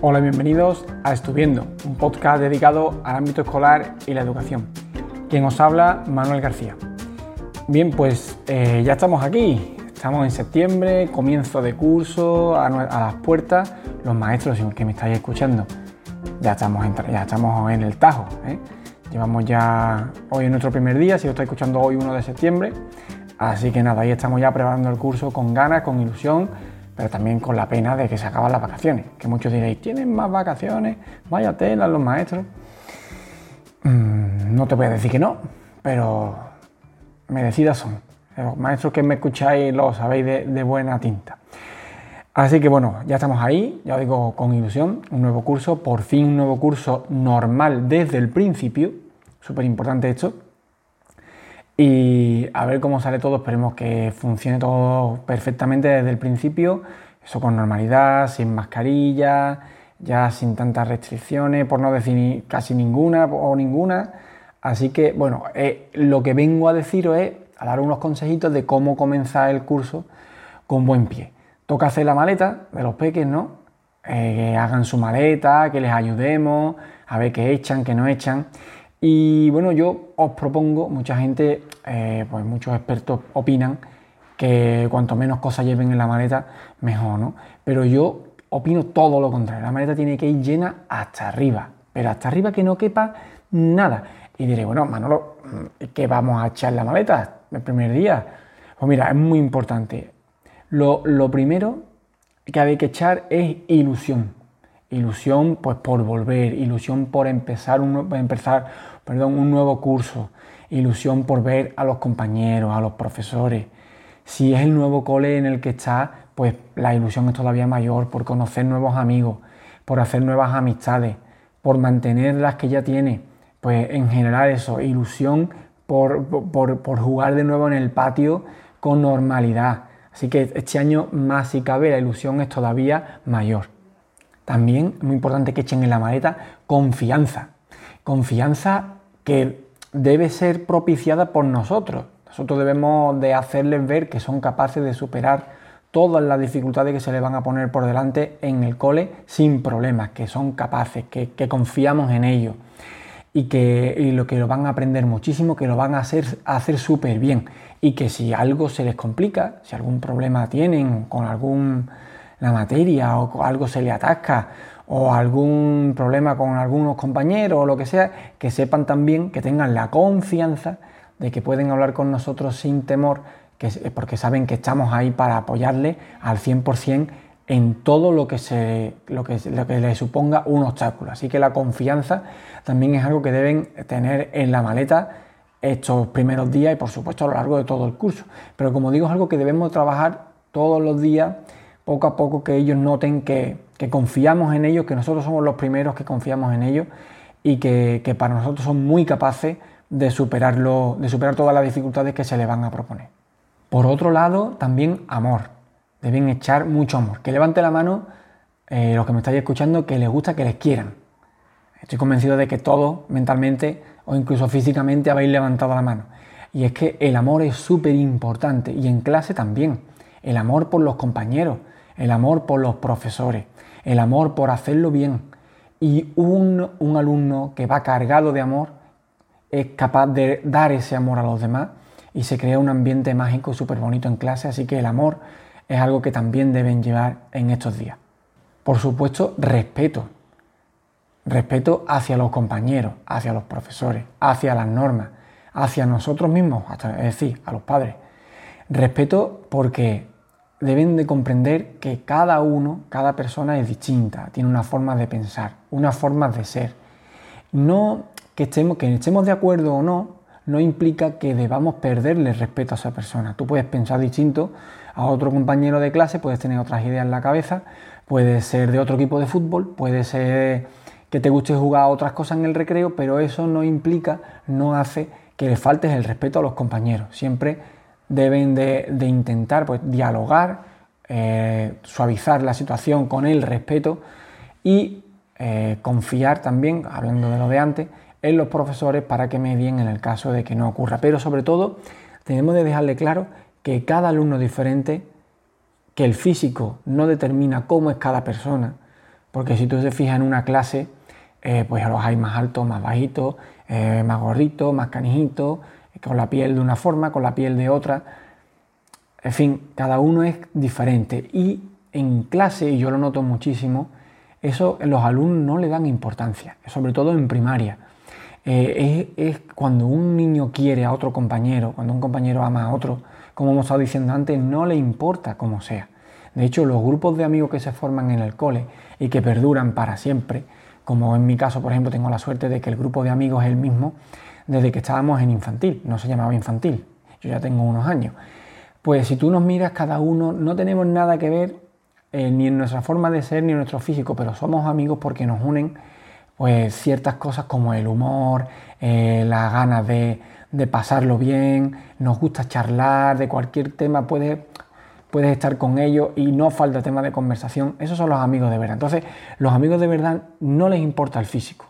Hola y bienvenidos a Estuviendo, un podcast dedicado al ámbito escolar y la educación. Quien os habla, Manuel García. Bien, pues eh, ya estamos aquí, estamos en septiembre, comienzo de curso, a, las puertas, los maestros que me estáis escuchando, ya estamos en, ya estamos en el Tajo. ¿eh? Llevamos ya hoy en nuestro primer día, si lo estáis escuchando hoy 1 de septiembre, así que nada, ahí estamos ya preparando el curso con ganas, con ilusión pero también con la pena de que se acaban las vacaciones. Que muchos diréis, ¿tienen más vacaciones? Vaya tela los maestros. Mm, no te voy a decir que no, pero merecidas son. Los maestros que me escucháis lo sabéis de, buena tinta. Así que bueno, ya estamos ahí, ya os digo con ilusión, un nuevo curso, por fin un nuevo curso normal desde el principio, súper importante esto, y a ver cómo sale todo, esperemos que funcione todo perfectamente desde el principio, eso con normalidad, sin mascarilla, ya sin tantas restricciones, por no decir casi ninguna o ninguna. Así que, bueno, eh, lo que vengo a deciros es a dar unos consejitos de cómo comenzar el curso con buen pie. Toca hacer la maleta de los peques, ¿no? Eh, que hagan su maleta, que les ayudemos, a ver qué echan, qué no echan. Y bueno, yo os propongo, mucha gente, eh, pues muchos expertos opinan que cuanto menos cosas lleven en la maleta, mejor, ¿no? Pero yo opino todo lo contrario. La maleta tiene que ir llena hasta arriba, pero hasta arriba que no quepa nada. Y diré, bueno, Manolo, ¿qué vamos a echar en la maleta el primer día? Pues mira, es muy importante. Lo, lo primero que hay que echar es ilusión. Ilusión pues por volver, ilusión por empezar un, empezar, perdón, un nuevo curso, ilusión por ver a los compañeros, a los profesores. Si es el nuevo cole en el que está, pues la ilusión es todavía mayor por conocer nuevos amigos, por hacer nuevas amistades, por mantener las que ya tiene. Pues en general eso, ilusión por, por, por jugar de nuevo en el patio con normalidad. Así que este año más si cabe la ilusión es todavía mayor. También es muy importante que echen en la maleta confianza. Confianza que debe ser propiciada por nosotros. Nosotros debemos de hacerles ver que son capaces de superar todas las dificultades que se les van a poner por delante en el cole sin problemas, que son capaces, que, confiamos en ellos y que lo que lo van a aprender muchísimo, que lo van a hacer hacer súper bien y que si algo se les complica, si algún problema tienen con algún la materia o algo se le atasca o algún problema con algunos compañeros o lo que sea, que sepan también, que tengan la confianza de que pueden hablar con nosotros sin temor, que, porque saben que estamos ahí para apoyarle al 100% en todo lo que, se, lo, que, lo que le suponga un obstáculo. Así que la confianza también es algo que deben tener en la maleta estos primeros días y por supuesto a lo largo de todo el curso. Pero como digo, es algo que debemos trabajar todos los días poco a poco que ellos noten que, confiamos en ellos, que nosotros somos los primeros que confiamos en ellos y que, para nosotros son muy capaces de, superarlo, de superar todas las dificultades que se les van a proponer. Por otro lado, también amor. Deben echar mucho amor. Que levante la mano eh, los que me estáis escuchando que les gusta que les quieran. Estoy convencido de que todos mentalmente o incluso físicamente habéis levantado la mano. Y es que el amor es súper importante y en clase también. El amor por los compañeros, el amor por los profesores, el amor por hacerlo bien. Y un, alumno que va cargado de amor es capaz de dar ese amor a los demás y se crea un ambiente mágico súper bonito en clase, así que el amor es algo que también deben llevar en estos días. Por supuesto, respeto. Respeto hacia los compañeros, hacia los profesores, hacia las normas, hacia nosotros mismos, es decir, a los padres. Respeto porque deben de comprender que cada uno, cada persona es distinta, tiene una forma de pensar, una forma de ser. No que estemos, que estemos de acuerdo o no, no implica que debamos perderle respeto a esa persona. Tú puedes pensar distinto a otro compañero de clase, puedes tener otras ideas en la cabeza, puedes ser de otro equipo de fútbol, puede ser que te guste jugar a otras cosas en el recreo, pero eso no implica, no hace que le faltes el respeto a los compañeros. Siempre deben de, intentar pues, dialogar, eh, suavizar la situación con el respeto y eh, confiar también, hablando de lo de antes, en los profesores para que medien en el caso de que no ocurra. Pero sobre todo tenemos de dejarle claro que cada alumno diferente, que el físico no determina cómo es cada persona, Porque si tú te fijas en una clase, eh, pues los hay más altos, más bajitos, más gorritos, más canijitos, con la piel de una forma, con la piel de otra. En fin, cada uno es diferente. Y en clase, y yo lo noto muchísimo, eso los alumnos no le dan importancia, sobre todo en primaria. Eh, es, cuando un niño quiere a otro compañero, cuando un compañero ama a otro, como hemos estado diciendo antes, no le importa cómo sea. De hecho, los grupos de amigos que se forman en el cole y que perduran para siempre, como en mi caso, por ejemplo, tengo la suerte de que el grupo de amigos es el mismo desde que estábamos en infantil, no se llamaba infantil, yo ya tengo unos años. Pues si tú nos miras, cada uno no tenemos nada que ver eh, ni en nuestra forma de ser ni en nuestro físico, pero somos amigos porque nos unen pues ciertas cosas como el humor, eh, las ganas de, pasarlo bien, nos gusta charlar de cualquier tema, puedes, puedes estar con ellos y no falta tema de conversación. Esos son los amigos de verdad. Entonces, los amigos de verdad no les importa el físico.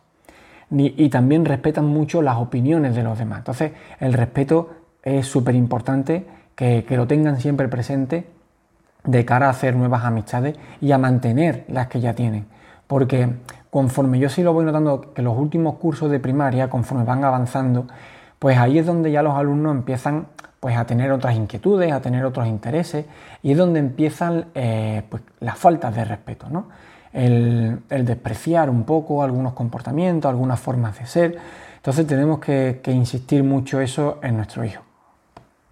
Y también respetan mucho las opiniones de los demás. Entonces, el respeto es súper importante que, que lo tengan siempre presente de cara a hacer nuevas amistades y a mantener las que ya tienen. Porque conforme yo sí lo voy notando que los últimos cursos de primaria, conforme van avanzando, pues ahí es donde ya los alumnos empiezan pues, a tener otras inquietudes, a tener otros intereses, y es donde empiezan eh, pues, las faltas de respeto, ¿no? El, despreciar un poco algunos comportamientos, algunas formas de ser. Entonces tenemos que, que insistir mucho eso en nuestro hijo.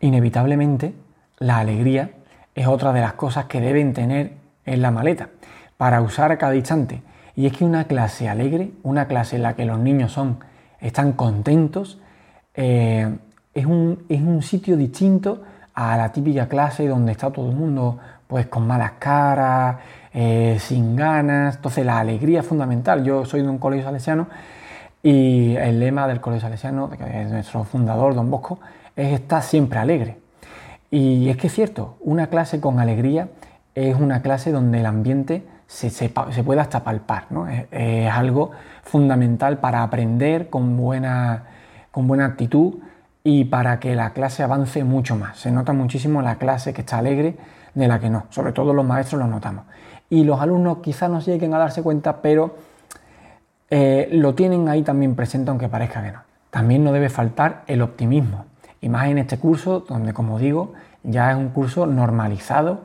Inevitablemente, la alegría es otra de las cosas que deben tener en la maleta para usar a cada instante. Y es que una clase alegre, una clase en la que los niños son, están contentos, eh, es, un, es, un, sitio distinto a la típica clase donde está todo el mundo pues con malas caras, eh, sin ganas. Entonces la alegría es fundamental. Yo soy de un colegio salesiano y el lema del colegio salesiano, que es nuestro fundador, don Bosco, es estar siempre alegre. Y es que es cierto, una clase con alegría es una clase donde el ambiente se, puede hasta palpar. ¿no? Es, algo fundamental para aprender con buena, con buena actitud y para que la clase avance mucho más. Se nota muchísimo la clase que está alegre de la que no. Sobre todo los maestros lo notamos. Y los alumnos quizás no lleguen a darse cuenta, pero eh, lo tienen ahí también presente aunque parezca que no. También no debe faltar el optimismo. Y más en este curso, donde como digo, ya es un curso normalizado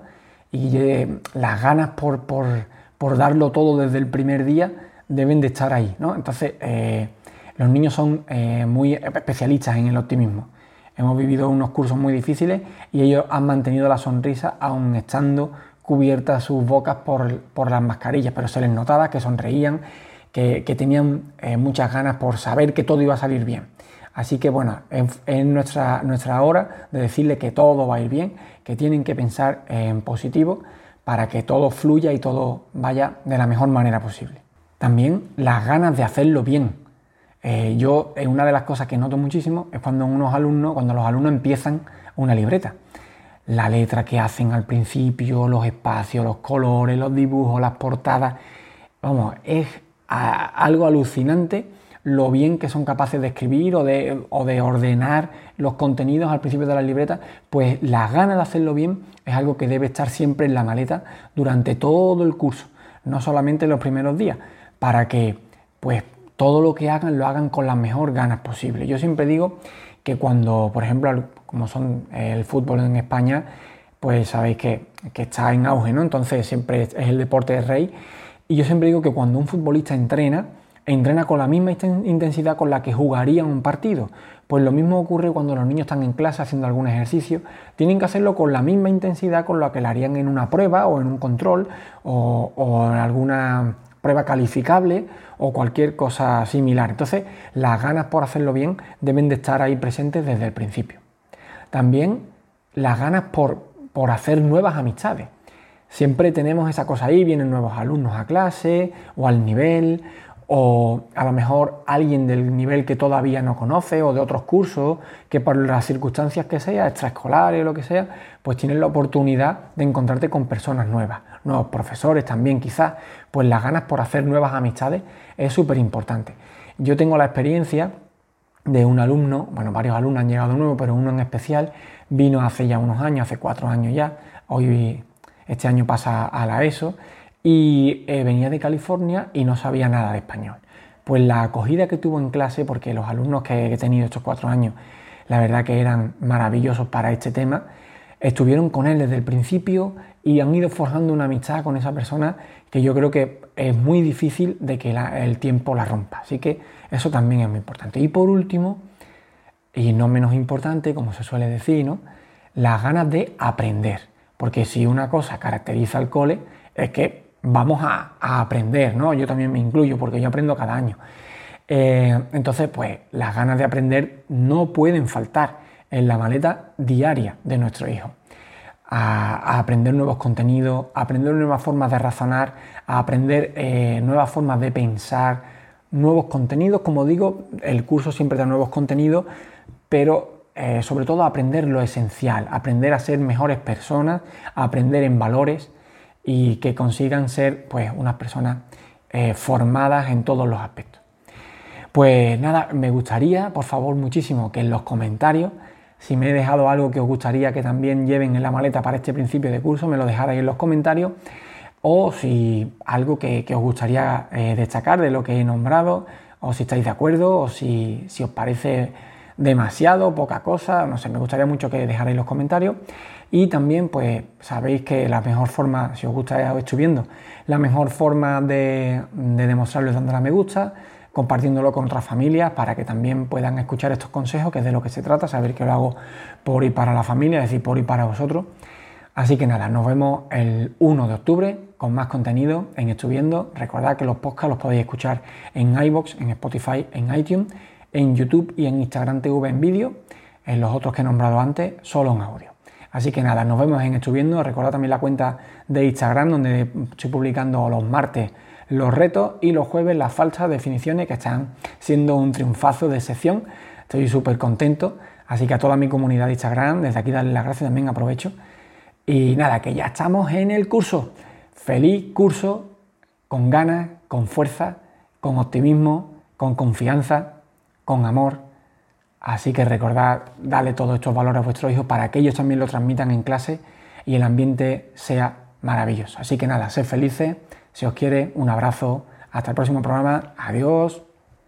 y eh, las ganas por, por, darlo todo desde el primer día deben de estar ahí. ¿no? Entonces, eh, los niños son muy especialistas en el optimismo. Hemos vivido unos cursos muy difíciles y ellos han mantenido la sonrisa aún estando cubiertas sus bocas por, las mascarillas, pero se les notaba que sonreían, que, tenían muchas ganas por saber que todo iba a salir bien. Así que bueno, es nuestra, nuestra hora de decirle que todo va a ir bien, que tienen que pensar en positivo para que todo fluya y todo vaya de la mejor manera posible. También las ganas de hacerlo bien. Eh, yo, eh, una de las cosas que noto muchísimo es cuando unos alumnos, cuando los alumnos empiezan una libreta. La letra que hacen al principio, los espacios, los colores, los dibujos, las portadas. Vamos, es algo alucinante lo bien que son capaces de escribir o de, ordenar los contenidos al principio de la libreta, pues las ganas de hacerlo bien es algo que debe estar siempre en la maleta durante todo el curso, no solamente en los primeros días, para que pues todo lo que hagan lo hagan con las mejores ganas posible. Yo siempre digo que cuando, por ejemplo, como son el fútbol en España, pues sabéis que, está en auge, ¿no? Entonces siempre es el deporte de rey. Y yo siempre digo que cuando un futbolista entrena, entrena con la misma intensidad con la que jugarían un partido. Pues lo mismo ocurre cuando los niños están en clase haciendo algún ejercicio. Tienen que hacerlo con la misma intensidad con la que lo harían en una prueba o en un control o, en alguna prueba calificable o cualquier cosa similar. Entonces, las ganas por hacerlo bien deben de estar ahí presentes desde el principio. También las ganas por, por hacer nuevas amistades. Siempre tenemos esa cosa ahí, vienen nuevos alumnos a clase o al nivel, o a lo mejor alguien del nivel que todavía no conoce o de otros cursos que por las circunstancias que sea, extraescolares o lo que sea, pues tienes la oportunidad de encontrarte con personas nuevas, nuevos profesores también quizás, pues las ganas por hacer nuevas amistades es súper importante. Yo tengo la experiencia de un alumno, bueno, varios alumnos han llegado de nuevo, pero uno en especial vino hace ya unos años, hace cuatro años ya, hoy este año pasa a la ESO, y eh, venía de California y no sabía nada de español. Pues la acogida que tuvo en clase, porque los alumnos que he tenido estos cuatro años, la verdad que eran maravillosos para este tema, estuvieron con él desde el principio y han ido forjando una amistad con esa persona que yo creo que es muy difícil de que el tiempo la rompa. Así que eso también es muy importante. Y por último, y no menos importante, como se suele decir, ¿no? las ganas de aprender. Porque si una cosa caracteriza al cole es que vamos a, aprender, ¿no? Yo también me incluyo porque yo aprendo cada año. Eh, entonces, pues las ganas de aprender no pueden faltar en la maleta diaria de nuestro hijo. A, aprender nuevos contenidos, a aprender nuevas formas de razonar, a aprender eh, nuevas formas de pensar, nuevos contenidos. Como digo, el curso siempre da nuevos contenidos, pero eh, sobre todo aprender lo esencial, aprender a ser mejores personas, aprender en valores y que consigan ser pues unas personas eh, formadas en todos los aspectos. Pues nada, me gustaría, por favor, muchísimo que en los comentarios, si me he dejado algo que os gustaría que también lleven en la maleta para este principio de curso, me lo dejarais en los comentarios. O si algo que, os gustaría eh, destacar de lo que he nombrado, o si estáis de acuerdo, o si, si os parece demasiado, poca cosa, no sé, me gustaría mucho que dejarais los comentarios. Y también, pues sabéis que la mejor forma, si os gusta estoy viendo, la mejor forma de, demostrarlo es dándole a me gusta, compartiéndolo con otras familias para que también puedan escuchar estos consejos, que es de lo que se trata, saber que lo hago por y para la familia, es decir, por y para vosotros. Así que nada, nos vemos el 1 de octubre con más contenido en Estuviendo. Recordad que los podcasts los podéis escuchar en iBox, en Spotify, en iTunes, en YouTube y en Instagram TV en vídeo. En los otros que he nombrado antes, solo en audio. Así que nada, nos vemos en Estuviendo. Recordad también la cuenta de Instagram donde estoy publicando los martes los retos y los jueves las falsas definiciones que están siendo un triunfazo de sección. Estoy súper contento. Así que a toda mi comunidad de Instagram, desde aquí darle las gracias también, aprovecho. Y nada, que ya estamos en el curso. Feliz curso, con ganas, con fuerza, con optimismo, con confianza, con amor Así que recordad, darle todos estos valores a vuestros hijos para que ellos también lo transmitan en clase y el ambiente sea maravilloso. Así que nada, sed felices, si os quiere, un abrazo, hasta el próximo programa, adiós.